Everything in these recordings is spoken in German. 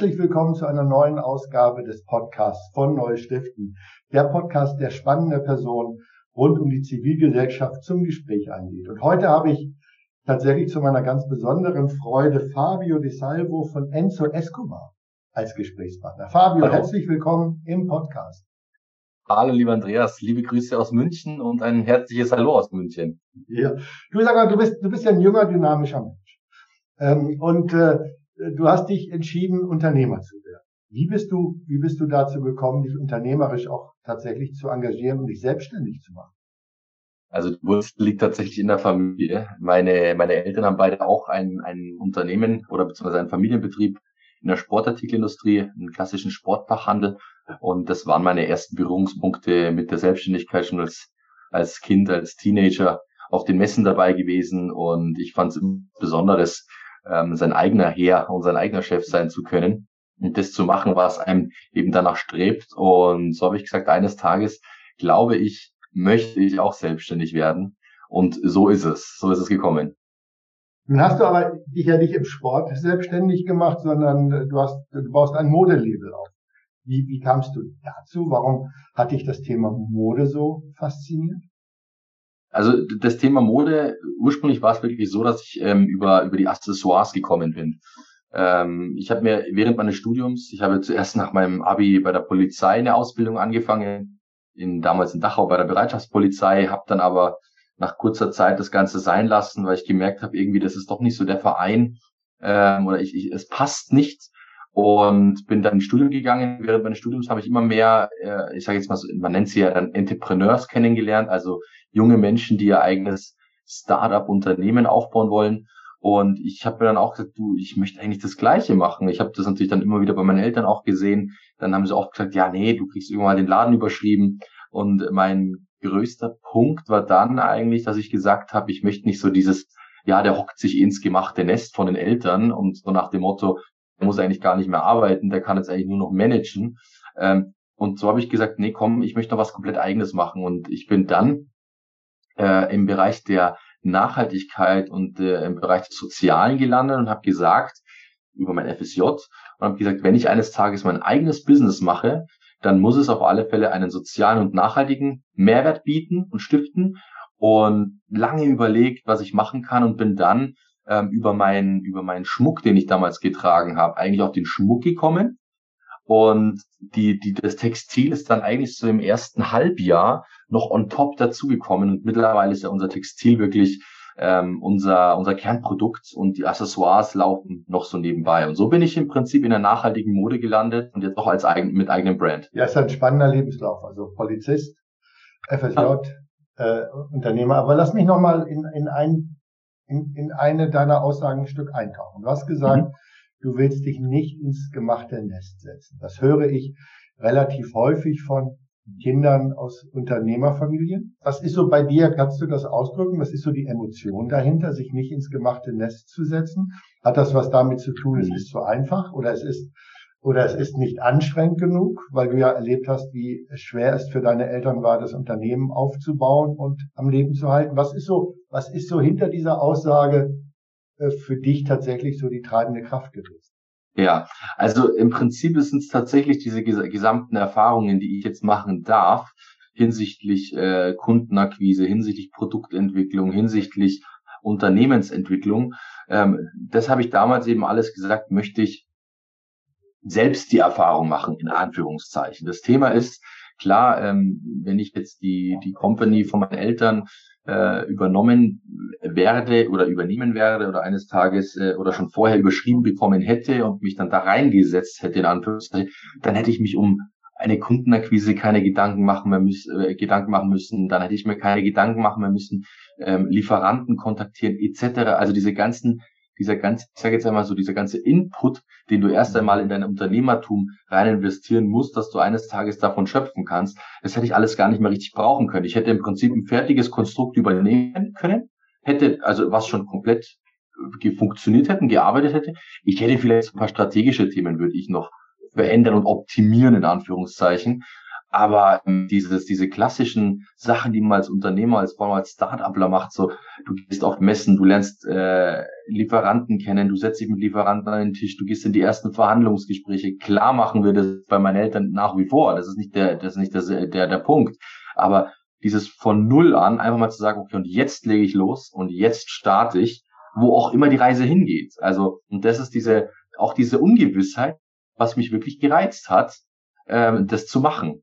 Herzlich willkommen zu einer neuen Ausgabe des Podcasts von Neustiften. Der Podcast, der spannende Personen rund um die Zivilgesellschaft zum Gespräch einlädt. Und heute habe ich tatsächlich zu meiner ganz besonderen Freude Fabio De Salvo von Enzo Escobar als Gesprächspartner. Fabio, Hallo. herzlich willkommen im Podcast. Hallo, lieber Andreas, liebe Grüße aus München und ein herzliches Hallo aus München. Ja, du sag mal, du bist, du bist ja ein junger, dynamischer Mensch. Ähm, und äh, du hast dich entschieden, Unternehmer zu werden. Wie bist du, wie bist du dazu gekommen, dich unternehmerisch auch tatsächlich zu engagieren und dich selbstständig zu machen? Also die Wurzel liegt tatsächlich in der Familie. Meine, meine Eltern haben beide auch ein, ein Unternehmen oder beziehungsweise einen Familienbetrieb in der Sportartikelindustrie, einen klassischen Sportfachhandel. Und das waren meine ersten Berührungspunkte mit der Selbstständigkeit schon als, als Kind, als Teenager auf den Messen dabei gewesen. Und ich fand es Besonderes, ähm, sein eigener Herr und sein eigener Chef sein zu können und das zu machen, was einem eben danach strebt. Und so habe ich gesagt, eines Tages glaube ich, möchte ich auch selbstständig werden. Und so ist es. So ist es gekommen. Nun hast du aber dich ja nicht im Sport selbstständig gemacht, sondern du hast, du baust ein Modelabel auf. Wie, wie kamst du dazu? Warum hat dich das Thema Mode so fasziniert? Also das Thema Mode, ursprünglich war es wirklich so, dass ich ähm, über, über die Accessoires gekommen bin. Ähm, ich habe mir während meines Studiums, ich habe zuerst nach meinem Abi bei der Polizei eine Ausbildung angefangen, in, damals in Dachau bei der Bereitschaftspolizei, habe dann aber nach kurzer Zeit das Ganze sein lassen, weil ich gemerkt habe, irgendwie, das ist doch nicht so der Verein ähm, oder ich, ich, es passt nicht und bin dann ins Studium gegangen. Während meines Studiums habe ich immer mehr, äh, ich sage jetzt mal so, man nennt sie ja dann Entrepreneurs kennengelernt, also junge Menschen, die ihr eigenes Startup-Unternehmen aufbauen wollen. Und ich habe mir dann auch gesagt, du, ich möchte eigentlich das Gleiche machen. Ich habe das natürlich dann immer wieder bei meinen Eltern auch gesehen. Dann haben sie auch gesagt, ja, nee, du kriegst irgendwann mal den Laden überschrieben. Und mein größter Punkt war dann eigentlich, dass ich gesagt habe, ich möchte nicht so dieses, ja, der hockt sich ins gemachte Nest von den Eltern und so nach dem Motto, der muss eigentlich gar nicht mehr arbeiten, der kann jetzt eigentlich nur noch managen. Ähm, und so habe ich gesagt, nee, komm, ich möchte noch was komplett eigenes machen. Und ich bin dann äh, im Bereich der Nachhaltigkeit und äh, im Bereich des Sozialen gelandet und habe gesagt, über mein FSJ, und habe gesagt, wenn ich eines Tages mein eigenes Business mache, dann muss es auf alle Fälle einen sozialen und nachhaltigen Mehrwert bieten und stiften. Und lange überlegt, was ich machen kann und bin dann ähm, über meinen über meinen Schmuck, den ich damals getragen habe, eigentlich auf den Schmuck gekommen. Und die, die, das Textil ist dann eigentlich so im ersten Halbjahr noch on top dazugekommen. Und mittlerweile ist ja unser Textil wirklich ähm, unser, unser Kernprodukt und die Accessoires laufen noch so nebenbei. Und so bin ich im Prinzip in der nachhaltigen Mode gelandet und jetzt auch als eigen, mit eigenem Brand. Ja, ist ein spannender Lebenslauf. Also Polizist, FSJ, ja. äh, Unternehmer. Aber lass mich nochmal in, in, ein, in, in eine deiner Aussagen ein Stück eintauchen. Du hast gesagt, mhm. du willst dich nicht ins gemachte Nest setzen. Das höre ich relativ häufig von Kindern aus Unternehmerfamilien. Was ist so bei dir? Kannst du das ausdrücken? Was ist so die Emotion dahinter, sich nicht ins gemachte Nest zu setzen? Hat das was damit zu tun, es ist zu einfach oder es ist oder es ist nicht anstrengend genug, weil du ja erlebt hast, wie schwer es für deine Eltern war, das Unternehmen aufzubauen und am Leben zu halten. Was ist so, was ist so hinter dieser Aussage äh, für dich tatsächlich so die treibende Kraft gewesen? Ja, also im Prinzip sind es tatsächlich diese gesamten Erfahrungen, die ich jetzt machen darf, hinsichtlich äh, Kundenakquise, hinsichtlich Produktentwicklung, hinsichtlich Unternehmensentwicklung. Ähm, das habe ich damals eben alles gesagt, möchte ich selbst die Erfahrung machen, in Anführungszeichen. Das Thema ist, klar, ähm, wenn ich jetzt die, die Company von meinen Eltern äh, übernommen werde oder übernehmen werde oder eines Tages äh, oder schon vorher überschrieben bekommen hätte und mich dann da reingesetzt hätte, in Anführungszeichen, dann hätte ich mich um eine Kundenakquise keine Gedanken machen mehr müssen, äh, Gedanken machen müssen, dann hätte ich mir keine Gedanken machen mehr müssen, ähm, Lieferanten kontaktieren etc. Also diese ganzen dieser ganze, ich sage jetzt einmal so, dieser ganze Input, den du erst einmal in dein Unternehmertum rein investieren musst, dass du eines Tages davon schöpfen kannst, das hätte ich alles gar nicht mehr richtig brauchen können. Ich hätte im Prinzip ein fertiges Konstrukt übernehmen können, hätte, also was schon komplett äh, funktioniert hätte, gearbeitet hätte. Ich hätte vielleicht ein paar strategische Themen, würde ich noch verändern und optimieren, in Anführungszeichen. Aber dieses, diese klassischen Sachen, die man als Unternehmer, als, allem als Start-upler macht, so, du gehst auf Messen, du lernst äh, Lieferanten kennen, du setzt dich mit Lieferanten an den Tisch, du gehst in die ersten Verhandlungsgespräche. Klar machen wir das bei meinen Eltern nach wie vor. Das ist nicht der, das ist nicht der, der, der Punkt. Aber dieses von null an einfach mal zu sagen, okay, und jetzt lege ich los und jetzt starte ich, wo auch immer die Reise hingeht. Also, und das ist diese, auch diese Ungewissheit, was mich wirklich gereizt hat, ähm, das zu machen.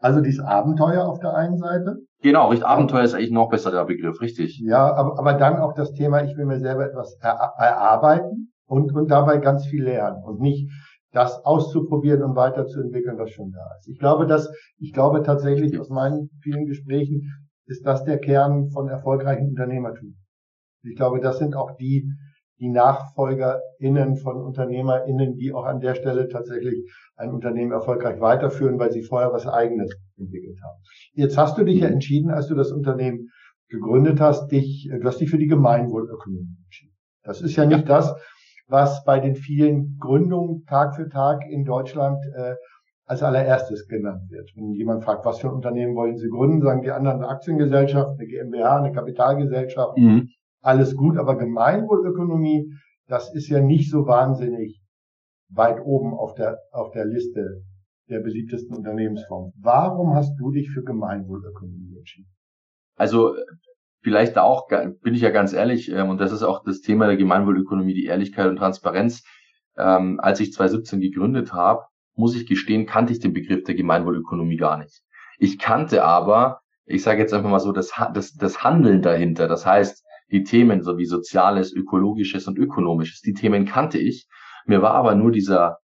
Also dieses Abenteuer auf der einen Seite. Genau, richtig. Abenteuer ist eigentlich noch besser der Begriff, richtig. Ja, aber, aber dann auch das Thema, ich will mir selber etwas er, erarbeiten und, und dabei ganz viel lernen und nicht das auszuprobieren und weiterzuentwickeln, was schon da ist. Ich glaube, dass, ich glaube tatsächlich aus meinen vielen Gesprächen ist das der Kern von erfolgreichen Unternehmertum. Ich glaube, das sind auch die, die NachfolgerInnen von UnternehmerInnen, die auch an der Stelle tatsächlich ein Unternehmen erfolgreich weiterführen, weil sie vorher was Eigenes entwickelt haben. Jetzt hast du dich ja entschieden, als du das Unternehmen gegründet hast, dich, du hast dich für die Gemeinwohlökonomie entschieden. Das ist ja nicht ja. das, was bei den vielen Gründungen Tag für Tag in Deutschland äh, als allererstes genannt wird. Wenn jemand fragt, was für ein Unternehmen wollen Sie gründen, sagen die anderen eine Aktiengesellschaft, eine GmbH, eine Kapitalgesellschaft. Mhm alles gut, aber Gemeinwohlökonomie, das ist ja nicht so wahnsinnig weit oben auf der, auf der Liste der beliebtesten Unternehmensformen. Warum hast du dich für Gemeinwohlökonomie entschieden? Also vielleicht auch, bin ich ja ganz ehrlich, ähm, und das ist auch das Thema der Gemeinwohlökonomie, die Ehrlichkeit und Transparenz. Ähm, als ich 2017 gegründet habe, muss ich gestehen, kannte ich den Begriff der Gemeinwohlökonomie gar nicht. Ich kannte aber, ich sage jetzt einfach mal so, das, das, das Handeln dahinter. Das heißt, die Themen so wie Soziales, Ökologisches und Ökonomisches, die Themen kannte ich. Mir war aber nur dieser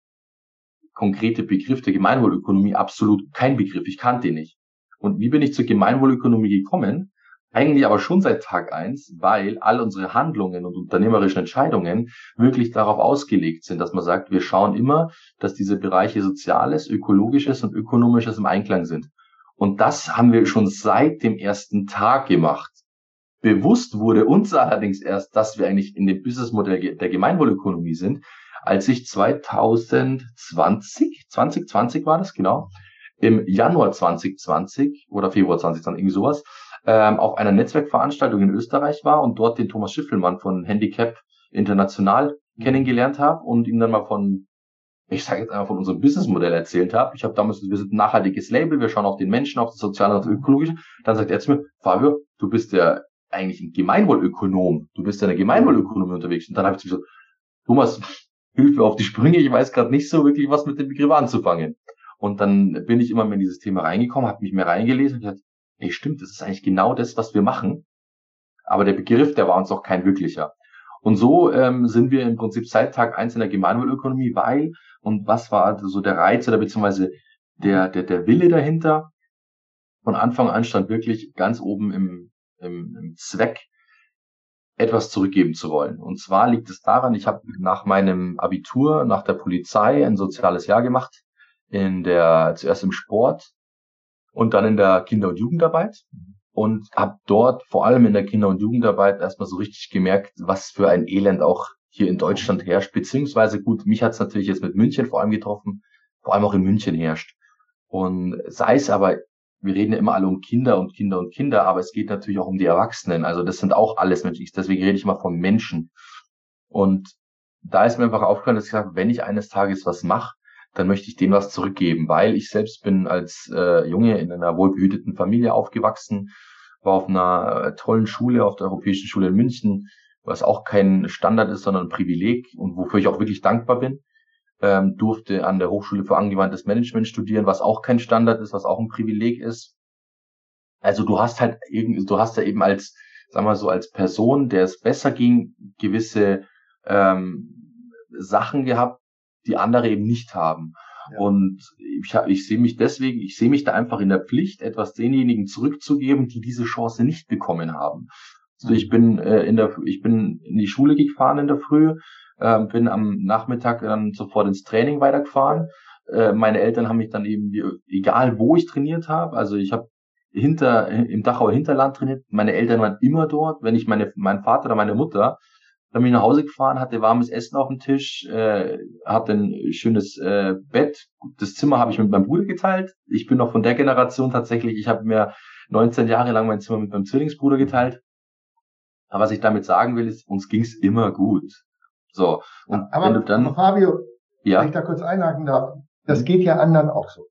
konkrete Begriff der Gemeinwohlökonomie absolut kein Begriff. Ich kannte ihn nicht. Und wie bin ich zur Gemeinwohlökonomie gekommen? Eigentlich aber schon seit Tag eins, weil all unsere Handlungen und unternehmerischen Entscheidungen wirklich darauf ausgelegt sind, dass man sagt, wir schauen immer, dass diese Bereiche Soziales, Ökologisches und Ökonomisches im Einklang sind. Und das haben wir schon seit dem ersten Tag gemacht. Bewusst wurde uns allerdings erst, dass wir eigentlich in dem Businessmodell der Gemeinwohlökonomie sind, als ich 2020, 2020 war das genau, im Januar 2020 oder Februar 2020, irgendwie sowas, ähm, auf einer Netzwerkveranstaltung in Österreich war und dort den Thomas Schiffelmann von Handicap International kennengelernt habe und ihm dann mal von, ich sage jetzt einfach von unserem Businessmodell erzählt habe. Ich habe damals, wir sind ein nachhaltiges Label, wir schauen auf den Menschen, auf das Soziale und das Ökologische. Dann sagt er zu mir, Fabio, du bist der eigentlich ein Gemeinwohlökonom. Du bist ja eine Gemeinwohlökonomie unterwegs. Und dann habe ich gesagt, Thomas, hilf mir auf die Sprünge. Ich weiß gerade nicht so wirklich, was mit dem Begriff anzufangen. Und dann bin ich immer mehr in dieses Thema reingekommen, habe mich mehr reingelesen und gesagt, ey, stimmt, das ist eigentlich genau das, was wir machen. Aber der Begriff, der war uns auch kein wirklicher. Und so ähm, sind wir im Prinzip seit Tag eins in der Gemeinwohlökonomie, weil, und was war so der Reiz oder beziehungsweise der, der, der Wille dahinter? Von Anfang an stand wirklich ganz oben im, im, im Zweck, etwas zurückgeben zu wollen. Und zwar liegt es daran, ich habe nach meinem Abitur, nach der Polizei ein soziales Jahr gemacht, in der zuerst im Sport und dann in der Kinder- und Jugendarbeit und habe dort vor allem in der Kinder- und Jugendarbeit erstmal so richtig gemerkt, was für ein Elend auch hier in Deutschland herrscht, beziehungsweise gut, mich hat es natürlich jetzt mit München vor allem getroffen, vor allem auch in München herrscht. Und sei es aber wir reden ja immer alle um Kinder und Kinder und Kinder, aber es geht natürlich auch um die Erwachsenen. Also das sind auch alles Menschen. Deswegen rede ich immer von Menschen. Und da ist mir einfach aufgefallen, dass ich sage, wenn ich eines Tages was mache, dann möchte ich denen was zurückgeben, weil ich selbst bin als äh, Junge in einer wohlbehüteten Familie aufgewachsen, war auf einer äh, tollen Schule, auf der Europäischen Schule in München, was auch kein Standard ist, sondern ein Privileg und wofür ich auch wirklich dankbar bin ähm, durfte an der Hochschule für angewandtes Management studieren, was auch kein Standard ist, was auch ein Privileg ist. Also du hast halt irgendwie, du hast ja eben als, sag mal so, als Person, der es besser ging, gewisse ähm, Sachen gehabt, die andere eben nicht haben. Ja. Und ich, ich sehe mich deswegen, ich sehe mich da einfach in der Pflicht, etwas denjenigen zurückzugeben, die diese Chance nicht bekommen haben. Also ich bin äh, in der, ich bin in die Schule gefahren in der Früh, äh, bin am Nachmittag dann sofort ins Training weitergefahren. Äh, meine Eltern haben mich dann eben, egal wo ich trainiert habe, also ich habe hinter im Dachauer Hinterland trainiert. Meine Eltern waren immer dort. Wenn ich meine, mein Vater oder meine Mutter Dann bin ich nach Hause gefahren, hatte warmes Essen auf dem Tisch, äh, hatte ein schönes äh, Bett. Das Zimmer habe ich mit meinem Bruder geteilt. Ich bin noch von der Generation tatsächlich. Ich habe mir 19 Jahre lang mein Zimmer mit meinem Zwillingsbruder geteilt. Aber was ich damit sagen will, ist, uns ging's immer gut. So. Und aber, wenn du dann, Fabio, ja. wenn ich da kurz einhaken darf, das geht ja anderen auch so.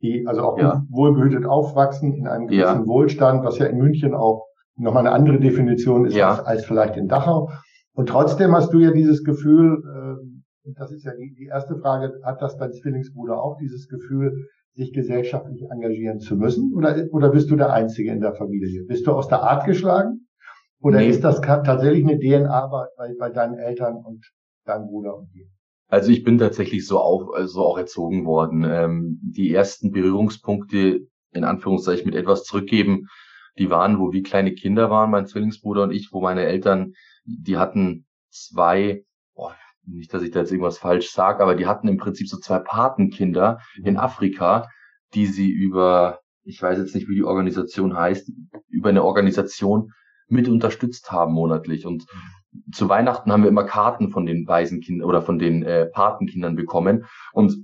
Die also auch ja. wohlbehütet aufwachsen in einem gewissen ja. Wohlstand, was ja in München auch nochmal eine andere Definition ist ja. als, als vielleicht in Dachau. Und trotzdem hast du ja dieses Gefühl, äh, das ist ja die, die erste Frage, hat das dein Zwillingsbruder auch dieses Gefühl, sich gesellschaftlich engagieren zu müssen? Oder, oder bist du der Einzige in der Familie? Bist du aus der Art geschlagen? Oder nee. ist das tatsächlich eine DNA bei, bei deinen Eltern und deinem Bruder und dir? Also ich bin tatsächlich so auch, so auch erzogen worden. Ähm, die ersten Berührungspunkte, in Anführungszeichen, mit etwas zurückgeben, die waren, wo wir kleine Kinder waren, mein Zwillingsbruder und ich, wo meine Eltern, die hatten zwei, boah, nicht, dass ich da jetzt irgendwas falsch sage, aber die hatten im Prinzip so zwei Patenkinder in Afrika, die sie über, ich weiß jetzt nicht, wie die Organisation heißt, über eine Organisation mit unterstützt haben monatlich. Und zu Weihnachten haben wir immer Karten von den Waisenkindern oder von den äh, Patenkindern bekommen. Und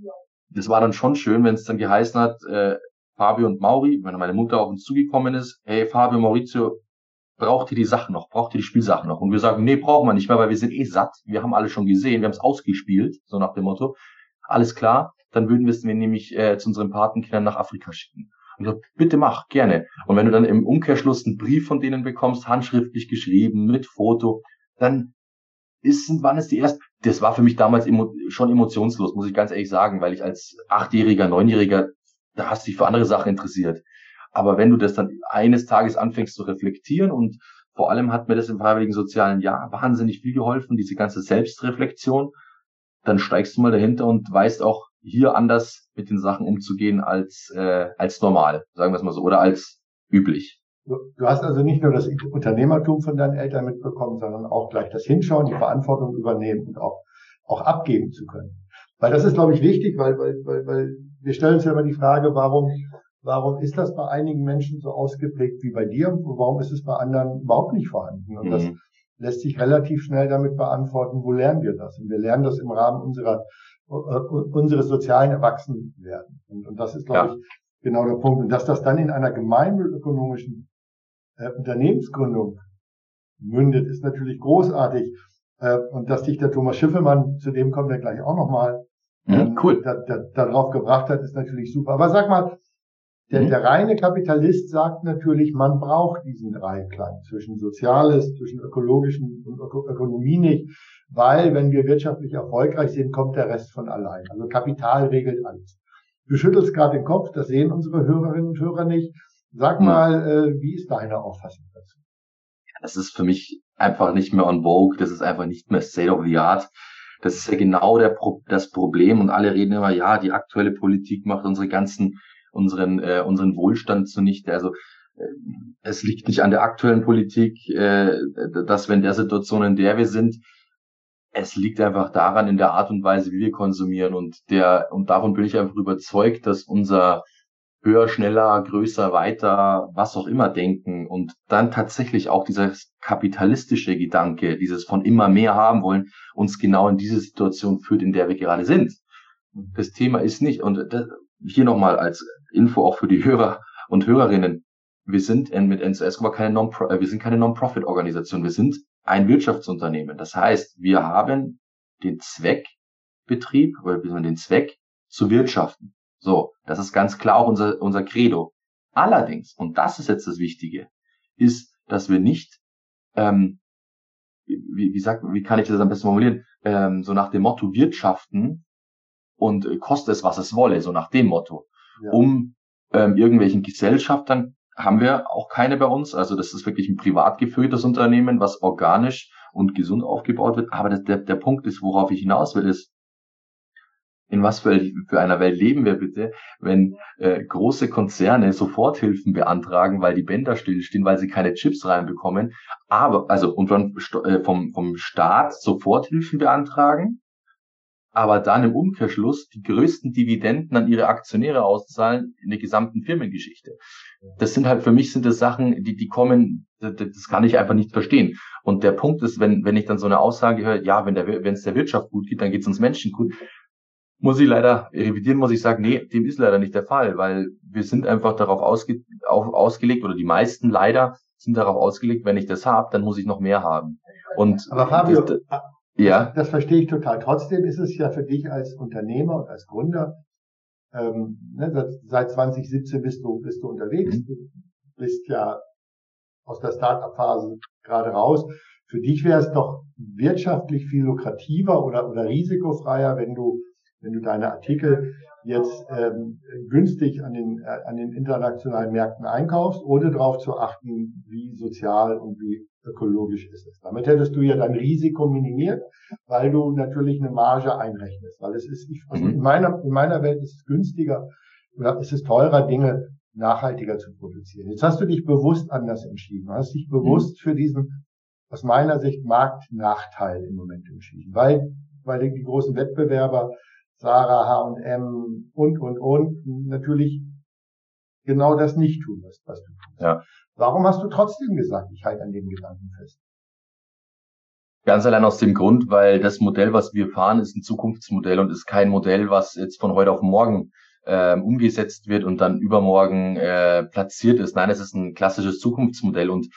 das war dann schon schön, wenn es dann geheißen hat, äh, Fabio und Mauri, wenn meine Mutter auf uns zugekommen ist, hey Fabio, Maurizio, braucht ihr die Sachen noch, braucht ihr die Spielsachen noch? Und wir sagen, nee, brauchen wir nicht mehr, weil wir sind eh satt, wir haben alle schon gesehen, wir haben es ausgespielt, so nach dem Motto. Alles klar, dann würden wir es nämlich äh, zu unseren Patenkindern nach Afrika schicken. Und so, bitte mach, gerne. Und wenn du dann im Umkehrschluss einen Brief von denen bekommst, handschriftlich geschrieben, mit Foto, dann ist, wann ist die erste, das war für mich damals emo, schon emotionslos, muss ich ganz ehrlich sagen, weil ich als Achtjähriger, Neunjähriger, da hast du dich für andere Sachen interessiert. Aber wenn du das dann eines Tages anfängst zu reflektieren und vor allem hat mir das im freiwilligen sozialen Jahr wahnsinnig viel geholfen, diese ganze Selbstreflexion, dann steigst du mal dahinter und weißt auch, hier anders mit den Sachen umzugehen als, äh, als normal, sagen wir es mal so, oder als üblich. Du, hast also nicht nur das Unternehmertum von deinen Eltern mitbekommen, sondern auch gleich das Hinschauen, die Verantwortung übernehmen und auch, auch abgeben zu können. Weil das ist, glaube ich, wichtig, weil, weil, weil, weil wir stellen uns ja immer die Frage, warum, warum ist das bei einigen Menschen so ausgeprägt wie bei dir und warum ist es bei anderen überhaupt nicht vorhanden? Und mhm. das lässt sich relativ schnell damit beantworten, wo lernen wir das? Und wir lernen das im Rahmen unserer äh, unseres sozialen Erwachsenwerden. Und, und das ist, glaube ja. ich, genau der Punkt. Und dass das dann in einer gemeinwohlökonomischen äh, Unternehmensgründung mündet, ist natürlich großartig. Äh, und dass dich der Thomas Schiffelmann, zu dem kommen wir gleich auch nochmal, mhm, ähm, cool. da, da, darauf gebracht hat, ist natürlich super. Aber sag mal, der, mhm. der reine Kapitalist sagt natürlich, man braucht diesen Dreiklang zwischen Soziales, zwischen ökologischen und Öko Ökonomie nicht weil wenn wir wirtschaftlich erfolgreich sind, kommt der Rest von allein. Also Kapital regelt alles. Du schüttelst gerade den Kopf, das sehen unsere Hörerinnen und Hörer nicht. Sag mal, äh, wie ist deine Auffassung dazu? Das ist für mich einfach nicht mehr on vogue, das ist einfach nicht mehr state of the art. Das ist ja genau der Pro das Problem und alle reden immer, ja, die aktuelle Politik macht unsere ganzen, unseren, äh, unseren Wohlstand zunichte. Also äh, es liegt nicht an der aktuellen Politik, äh, dass wir in der Situation, in der wir sind, es liegt einfach daran in der Art und Weise, wie wir konsumieren und der und davon bin ich einfach überzeugt, dass unser höher, schneller, größer, weiter, was auch immer denken und dann tatsächlich auch dieser kapitalistische Gedanke, dieses von immer mehr haben wollen, uns genau in diese Situation führt, in der wir gerade sind. Das Thema ist nicht und das, hier nochmal als Info auch für die Hörer und Hörerinnen. Wir sind mit NCS keine Non wir sind keine Non-Profit-Organisation. Wir sind ein Wirtschaftsunternehmen. Das heißt, wir haben den Zweckbetrieb oder den Zweck zu wirtschaften. So, das ist ganz klar auch unser, unser Credo. Allerdings, und das ist jetzt das Wichtige, ist, dass wir nicht, ähm, wie, wie, sagt, wie kann ich das am besten formulieren, ähm, so nach dem Motto wirtschaften und äh, koste es, was es wolle, so nach dem Motto, ja. um ähm, irgendwelchen Gesellschaftern haben wir auch keine bei uns. Also das ist wirklich ein privat geführtes Unternehmen, was organisch und gesund aufgebaut wird. Aber das, der, der Punkt ist, worauf ich hinaus will, ist, in was für, für einer Welt leben wir bitte, wenn äh, große Konzerne Soforthilfen beantragen, weil die Bänder stillstehen, weil sie keine Chips reinbekommen, aber also und dann äh, vom vom Staat Soforthilfen beantragen, aber dann im Umkehrschluss die größten Dividenden an ihre Aktionäre auszahlen in der gesamten Firmengeschichte. Das sind halt für mich sind das Sachen, die, die kommen, das, kann ich einfach nicht verstehen. Und der Punkt ist, wenn, wenn ich dann so eine Aussage höre, ja, wenn der, wenn es der Wirtschaft gut geht, dann geht es uns Menschen gut, muss ich leider revidieren, muss ich sagen, nee, dem ist leider nicht der Fall, weil wir sind einfach darauf ausge, auf, ausgelegt, oder die meisten leider sind darauf ausgelegt, wenn ich das habe, dann muss ich noch mehr haben. Und Aber Fabio, das, ja. Das verstehe ich total. Trotzdem ist es ja für dich als Unternehmer und als Gründer, ähm, ne, seit 2017 bist du, bist du unterwegs, mhm. du bist ja aus der Start-up-Phase gerade raus. Für dich wäre es doch wirtschaftlich viel lukrativer oder, oder risikofreier, wenn du wenn du deine Artikel jetzt ähm, günstig an den, äh, an den internationalen Märkten einkaufst, ohne darauf zu achten, wie sozial und wie ökologisch ist es. Damit hättest du ja dein Risiko minimiert, weil du natürlich eine Marge einrechnest. Weil es ist, ich, also in meiner, in meiner Welt ist es günstiger oder ist es teurer, Dinge nachhaltiger zu produzieren. Jetzt hast du dich bewusst anders entschieden. Du hast dich bewusst mhm. für diesen, aus meiner Sicht, Marktnachteil im Moment entschieden, weil, weil die großen Wettbewerber Sarah, H&M und, und, und natürlich genau das nicht tun wirst, was du tust. Ja. Warum hast du trotzdem gesagt, ich halte an dem Gedanken fest? Ganz allein aus dem Grund, weil das Modell, was wir fahren, ist ein Zukunftsmodell und ist kein Modell, was jetzt von heute auf morgen äh, umgesetzt wird und dann übermorgen äh, platziert ist. Nein, es ist ein klassisches Zukunftsmodell und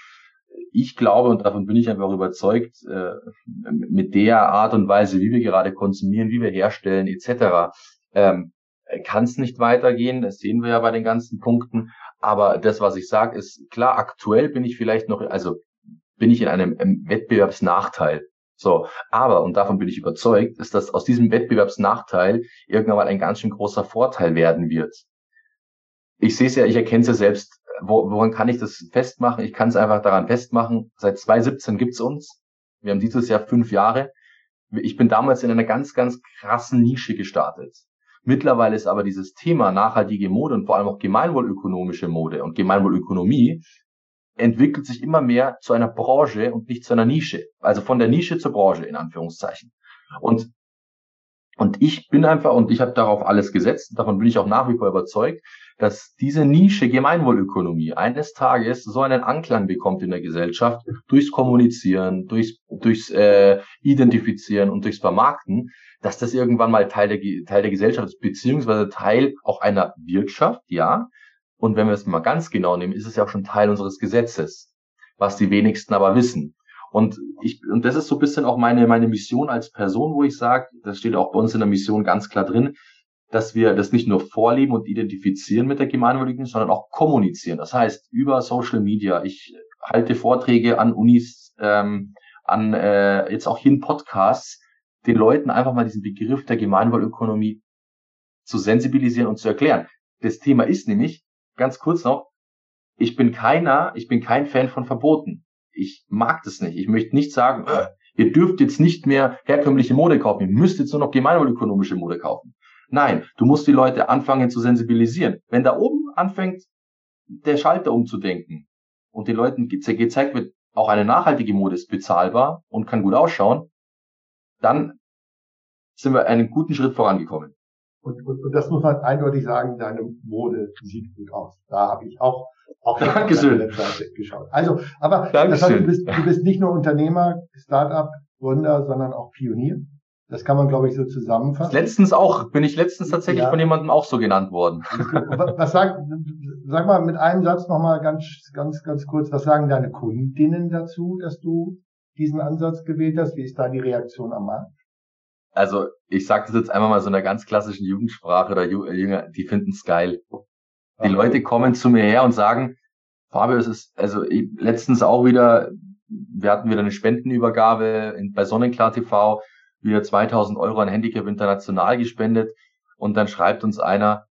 ich glaube, und davon bin ich einfach überzeugt, äh, mit der Art und Weise, wie wir gerade konsumieren, wie wir herstellen, etc., ähm, kann es nicht weitergehen. Das sehen wir ja bei den ganzen Punkten. Aber das, was ich sage, ist klar, aktuell bin ich vielleicht noch, also bin ich in einem, einem Wettbewerbsnachteil. So, aber, und davon bin ich überzeugt, ist, dass aus diesem Wettbewerbsnachteil irgendwann mal ein ganz schön großer Vorteil werden wird. Ich sehe es ja, ich erkenne es ja selbst woran kann ich das festmachen? Ich kann es einfach daran festmachen. Seit 2017 gibt's uns. Wir haben dieses Jahr fünf Jahre. Ich bin damals in einer ganz, ganz krassen Nische gestartet. Mittlerweile ist aber dieses Thema nachhaltige Mode und vor allem auch gemeinwohlökonomische Mode und Gemeinwohlökonomie entwickelt sich immer mehr zu einer Branche und nicht zu einer Nische. Also von der Nische zur Branche in Anführungszeichen. Und und ich bin einfach, und ich habe darauf alles gesetzt, davon bin ich auch nach wie vor überzeugt, dass diese Nische Gemeinwohlökonomie eines Tages so einen Anklang bekommt in der Gesellschaft durchs Kommunizieren, durchs, durchs äh, Identifizieren und durchs Vermarkten, dass das irgendwann mal Teil der, Teil der Gesellschaft ist, beziehungsweise Teil auch einer Wirtschaft, ja. Und wenn wir es mal ganz genau nehmen, ist es ja auch schon Teil unseres Gesetzes, was die wenigsten aber wissen. Und ich, und das ist so ein bisschen auch meine, meine Mission als Person, wo ich sage, das steht auch bei uns in der Mission ganz klar drin, dass wir das nicht nur vorleben und identifizieren mit der Gemeinwohlökonomie, sondern auch kommunizieren. Das heißt, über Social Media. Ich halte Vorträge an Unis, ähm, an äh, jetzt auch hier in Podcasts, den Leuten einfach mal diesen Begriff der Gemeinwohlökonomie zu sensibilisieren und zu erklären. Das Thema ist nämlich, ganz kurz noch, ich bin keiner, ich bin kein Fan von Verboten. Ich mag das nicht. Ich möchte nicht sagen, äh, ihr dürft jetzt nicht mehr herkömmliche Mode kaufen, ihr müsst jetzt nur noch gemeinwohlökonomische Mode kaufen. Nein, du musst die Leute anfangen zu sensibilisieren. Wenn da oben anfängt, der Schalter umzudenken und den Leuten gezeigt wird, auch eine nachhaltige Mode ist bezahlbar und kann gut ausschauen, dann sind wir einen guten Schritt vorangekommen. Und, und, und das muss man eindeutig sagen, deine Mode sieht gut aus. Da habe ich auch, auch Dankeschön. Webseite geschaut. Also, aber das heißt, du, bist, du bist nicht nur Unternehmer, Startup, Gründer, sondern auch Pionier. Das kann man, glaube ich, so zusammenfassen. Letztens auch, bin ich letztens tatsächlich ja. von jemandem auch so genannt worden. Was sag, sag mal mit einem Satz nochmal ganz, ganz, ganz kurz, was sagen deine Kundinnen dazu, dass du diesen Ansatz gewählt hast? Wie ist da die Reaktion am Markt? Also, ich sage das jetzt einmal mal so in einer ganz klassischen Jugendsprache oder Jünger, die finden es geil. Die okay. Leute kommen zu mir her und sagen, Fabio, es ist, also letztens auch wieder, wir hatten wieder eine Spendenübergabe in, bei Sonnenklar TV wieder 2000 Euro an Handicap International gespendet und dann schreibt uns einer,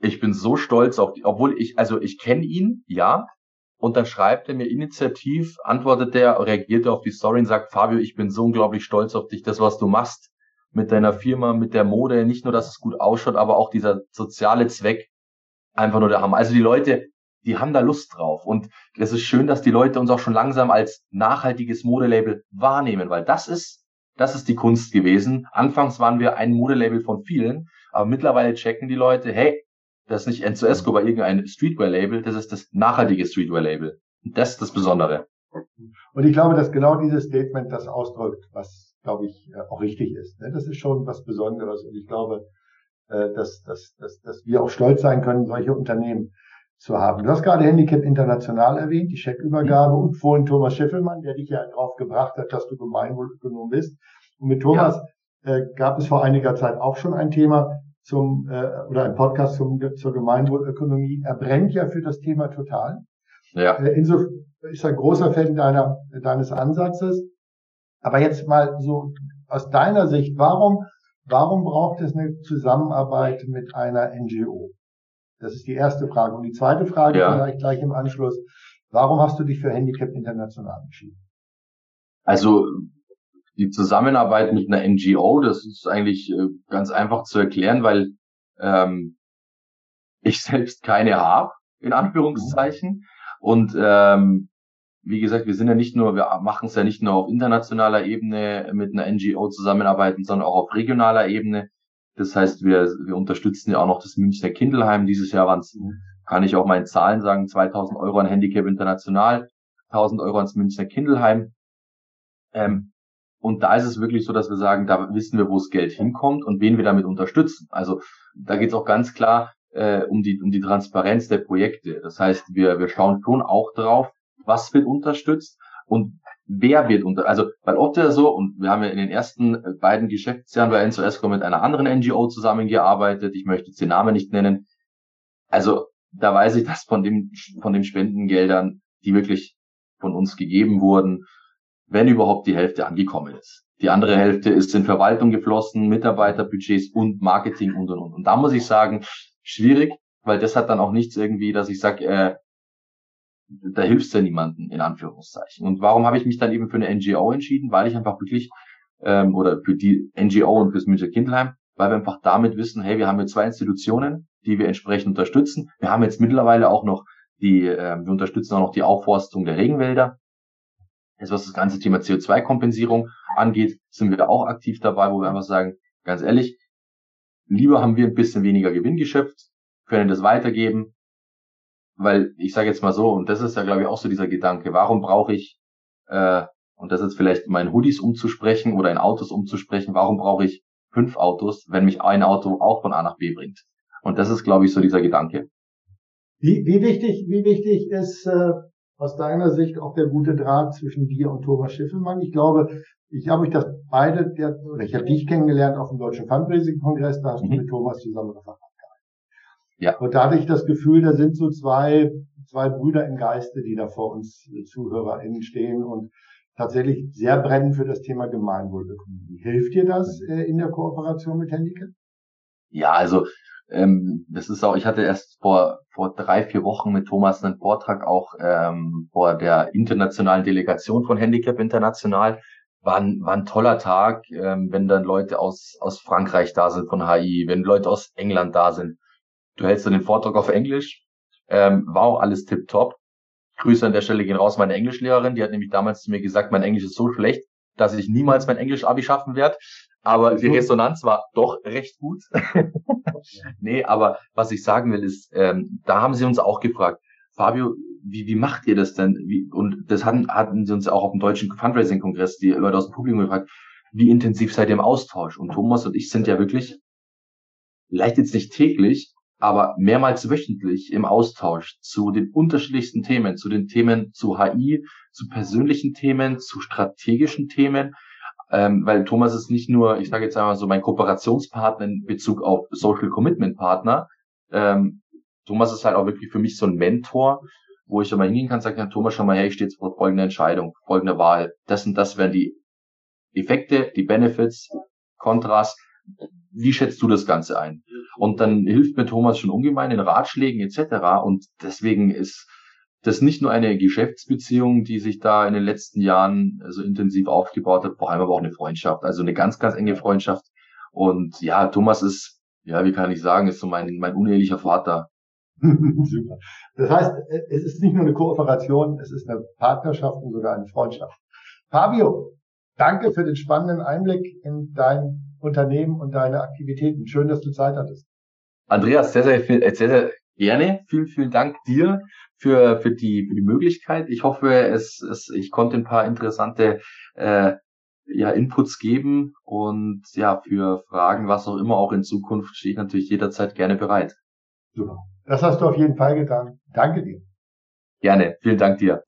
ich bin so stolz auf die, obwohl ich, also ich kenne ihn, ja, und dann schreibt er mir initiativ, antwortet er, reagiert er auf die Story und sagt, Fabio, ich bin so unglaublich stolz auf dich, das, was du machst mit deiner Firma, mit der Mode, nicht nur, dass es gut ausschaut, aber auch dieser soziale Zweck, einfach nur der Hammer. Also die Leute, die haben da Lust drauf. Und es ist schön, dass die Leute uns auch schon langsam als nachhaltiges Modelabel wahrnehmen, weil das ist das ist die Kunst gewesen. Anfangs waren wir ein Modelabel von vielen, aber mittlerweile checken die Leute, hey, Das ist nicht Enzo Escobar irgendein Streetwear-Label, das ist das nachhaltige Streetwear-Label. Und das ist das Besondere. Und ich glaube, dass genau dieses Statement das ausdrückt, was, glaube ich, äh, auch richtig ist. Ne? Das ist schon was Besonderes. Und ich glaube, äh, dass, dass, dass, dass wir auch stolz sein können, solche Unternehmen zu haben. Du hast gerade Handicap International erwähnt, die Scheckübergabe und vorhin Thomas Schiffelmann, der dich ja darauf gebracht hat, dass du Gemeinwohlökonom bist. Und mit Thomas ja. äh, gab es vor einiger Zeit auch schon ein Thema zum äh, oder ein Podcast zum, zur Gemeinwohlökonomie. Er brennt ja für das Thema total. Ja. Äh, insofern ist er ein großer Fan deiner, deines Ansatzes. Aber jetzt mal so aus deiner Sicht, warum Warum braucht es eine Zusammenarbeit mit einer NGO? Das ist die erste Frage. Und die zweite Frage ja. vielleicht gleich im Anschluss. Warum hast du dich für Handicap International entschieden? Also die Zusammenarbeit mit einer NGO, das ist eigentlich äh, ganz einfach zu erklären, weil ähm, ich selbst keine habe, in Anführungszeichen. Und ähm, wie gesagt, wir sind ja nicht nur, wir machen es ja nicht nur auf internationaler Ebene mit einer NGO zusammenarbeiten, sondern auch auf regionaler Ebene. Das heißt, wir, wir unterstützen ja auch noch das Münchner Kindelheim. Dieses Jahr waren es, kann ich auch mal in Zahlen sagen, 2000 Euro an Handicap International, 1000 Euro ans Münchner Kindelheim. Ähm, und da ist es wirklich so, dass wir sagen, da wissen wir, wo das Geld hinkommt und wen wir damit unterstützen. Also da geht es auch ganz klar äh, um, die, um die Transparenz der Projekte. Das heißt, wir, wir schauen schon auch drauf, was wird unterstützt und wer wird unter, also weil oft ja so, und wir haben ja in den ersten äh, beiden Geschäftsjahren bei Enzo Esco mit einer anderen NGO zusammengearbeitet, ich möchte jetzt den Namen nicht nennen, also da weiß ich, dass von dem, von den Spendengeldern, die wirklich von uns gegeben wurden, wenn überhaupt die Hälfte angekommen ist. Die andere Hälfte ist in Verwaltung geflossen, Mitarbeiterbudgets und Marketing und und und. Und da muss ich sagen, schwierig, weil das hat dann auch nichts irgendwie, dass ich sage, äh, da hilfst du ja niemanden, in Anführungszeichen. Und warum habe ich mich dann eben für eine NGO entschieden? Weil ich einfach wirklich, ähm, oder für die NGO und fürs Münchner Kindheim, weil wir einfach damit wissen, hey, wir haben jetzt zwei Institutionen, die wir entsprechend unterstützen. Wir haben jetzt mittlerweile auch noch die, äh, wir unterstützen auch noch die Aufforstung der Regenwälder. Jetzt was das ganze Thema CO2-Kompensierung angeht, sind wir da auch aktiv dabei, wo wir einfach sagen, ganz ehrlich, lieber haben wir ein bisschen weniger Gewinn geschöpft, können das weitergeben, weil ich sage jetzt mal so, und das ist ja, glaube ich, auch so dieser Gedanke, warum brauche ich, äh, und das ist vielleicht mein Hoodies umzusprechen oder in Autos umzusprechen, warum brauche ich fünf Autos, wenn mich ein Auto auch von A nach B bringt? Und das ist, glaube ich, so dieser Gedanke. Wie, wie wichtig, wie wichtig ist äh, aus deiner Sicht auch der gute Draht zwischen dir und Thomas Schiffelmann? Ich glaube, ich habe euch das beide, der, oder ich habe dich kennengelernt auf dem Deutschen Fundraising-Kongress, da hast mhm. du mit Thomas zusammen Referat ja. Und da hatte ich das Gefühl, da sind so zwei, zwei Brüder im Geiste, die da vor uns äh, ZuhörerInnen stehen und tatsächlich sehr brennen für das Thema Gemeinwohlökonomie. Hilft dir das äh, in der Kooperation mit Handicap? Ja, also ähm, das ist auch, ich hatte erst vor, vor drei, vier Wochen mit Thomas einen Vortrag auch ähm, vor der internationalen Delegation von Handicap International. War ein, war ein toller Tag, ähm, wenn dann Leute aus, aus Frankreich da sind von HI, wenn Leute aus England da sind Du hältst dann den Vortrag auf Englisch. Ähm, war auch alles tipptopp. Grüße an der Stelle gehen raus meine Englischlehrerin. Die hat nämlich damals zu mir gesagt, mein Englisch ist so schlecht, dass ich niemals mein Englisch-Abi schaffen werde. Aber die Resonanz war doch recht gut. nee, aber was ich sagen will, ist, ähm, da haben sie uns auch gefragt, Fabio, wie, wie macht ihr das denn? Wie, und das hatten, hatten sie uns auch auf dem deutschen Fundraising-Kongress, die Leute aus dem Publikum gefragt, wie intensiv seid ihr im Austausch? Und Thomas und ich sind ja wirklich, vielleicht jetzt nicht täglich, aber mehrmals wöchentlich im Austausch zu den unterschiedlichsten Themen, zu den Themen zu HI, zu persönlichen Themen, zu strategischen Themen, ähm, weil Thomas ist nicht nur, ich sage jetzt einmal so, mein Kooperationspartner in Bezug auf Social Commitment Partner. Ähm, Thomas ist halt auch wirklich für mich so ein Mentor, wo ich immer hingehen kann, sagen kann, Thomas, schau mal her, ich stehe jetzt vor folgender Entscheidung, folgender Wahl. Das und das wären die Effekte, die Benefits, Kontras wie schätzt du das Ganze ein? Und dann hilft mir Thomas schon ungemein in Ratschlägen etc. Und deswegen ist das nicht nur eine Geschäftsbeziehung, die sich da in den letzten Jahren so intensiv aufgebaut hat, vor allem aber auch eine Freundschaft, also eine ganz, ganz enge Freundschaft. Und ja, Thomas ist, ja, wie kann ich sagen, ist so mein, mein unehelicher Vater. Super. Das heißt, es ist nicht nur eine Kooperation, es ist eine Partnerschaft und sogar eine Freundschaft. Fabio, danke für den spannenden Einblick in dein Unternehmen und deine Aktivitäten. Schön, dass du Zeit hattest. Andreas, sehr, sehr, viel, sehr, sehr gerne. Vielen, vielen Dank dir für, für, die, für die Möglichkeit. Ich hoffe, es, es, ich konnte ein paar interessante äh, ja, Inputs geben und ja, für Fragen, was auch immer auch in Zukunft, stehe ich natürlich jederzeit gerne bereit. Super. Das hast du auf jeden Fall getan. Danke dir. Gerne. Vielen Dank dir.